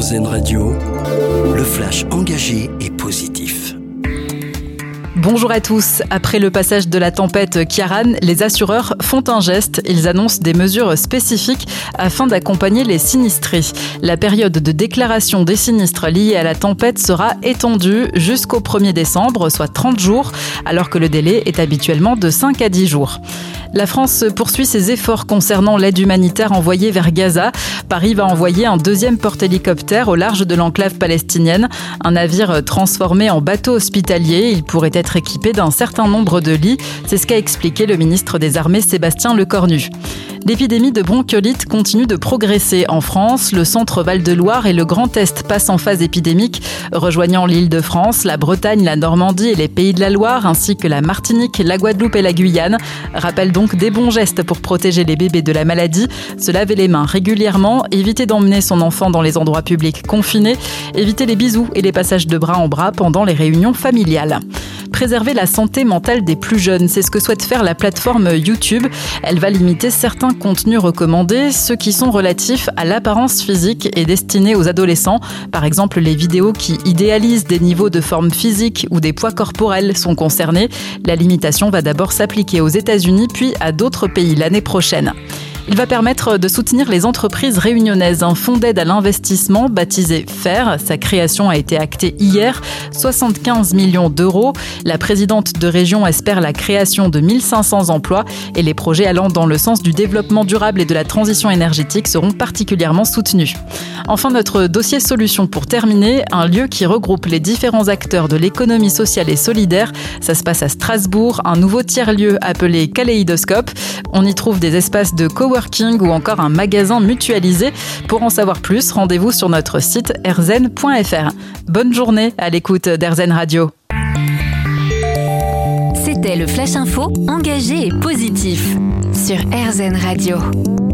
Radio, le flash engagé et positif. Bonjour à tous. Après le passage de la tempête Kiaran, les assureurs font un geste. Ils annoncent des mesures spécifiques afin d'accompagner les sinistrés. La période de déclaration des sinistres liés à la tempête sera étendue jusqu'au 1er décembre, soit 30 jours, alors que le délai est habituellement de 5 à 10 jours. La France poursuit ses efforts concernant l'aide humanitaire envoyée vers Gaza. Paris va envoyer un deuxième porte-hélicoptère au large de l'enclave palestinienne, un navire transformé en bateau hospitalier. Il pourrait être équipé d'un certain nombre de lits. C'est ce qu'a expliqué le ministre des Armées Sébastien Lecornu. L'épidémie de bronchiolite continue de progresser en France. Le centre Val-de-Loire et le Grand Est passent en phase épidémique, rejoignant l'île de France, la Bretagne, la Normandie et les pays de la Loire, ainsi que la Martinique, la Guadeloupe et la Guyane. Rappelle donc des bons gestes pour protéger les bébés de la maladie, se laver les mains régulièrement, éviter d'emmener son enfant dans les endroits publics confinés, éviter les bisous et les passages de bras en bras pendant les réunions familiales préserver la santé mentale des plus jeunes. C'est ce que souhaite faire la plateforme YouTube. Elle va limiter certains contenus recommandés, ceux qui sont relatifs à l'apparence physique et destinés aux adolescents. Par exemple, les vidéos qui idéalisent des niveaux de forme physique ou des poids corporels sont concernés. La limitation va d'abord s'appliquer aux États-Unis puis à d'autres pays l'année prochaine. Il va permettre de soutenir les entreprises réunionnaises. Un fonds d'aide à l'investissement baptisé FAIR, sa création a été actée hier, 75 millions d'euros. La présidente de région espère la création de 1500 emplois et les projets allant dans le sens du développement durable et de la transition énergétique seront particulièrement soutenus. Enfin, notre dossier solution pour terminer, un lieu qui regroupe les différents acteurs de l'économie sociale et solidaire. Ça se passe à Strasbourg, un nouveau tiers-lieu appelé Kaléidoscope. On y trouve des espaces de ou encore un magasin mutualisé. Pour en savoir plus, rendez-vous sur notre site erzen.fr. Bonne journée à l'écoute d'Erzen Radio. C'était le Flash Info, engagé et positif sur RZN Radio.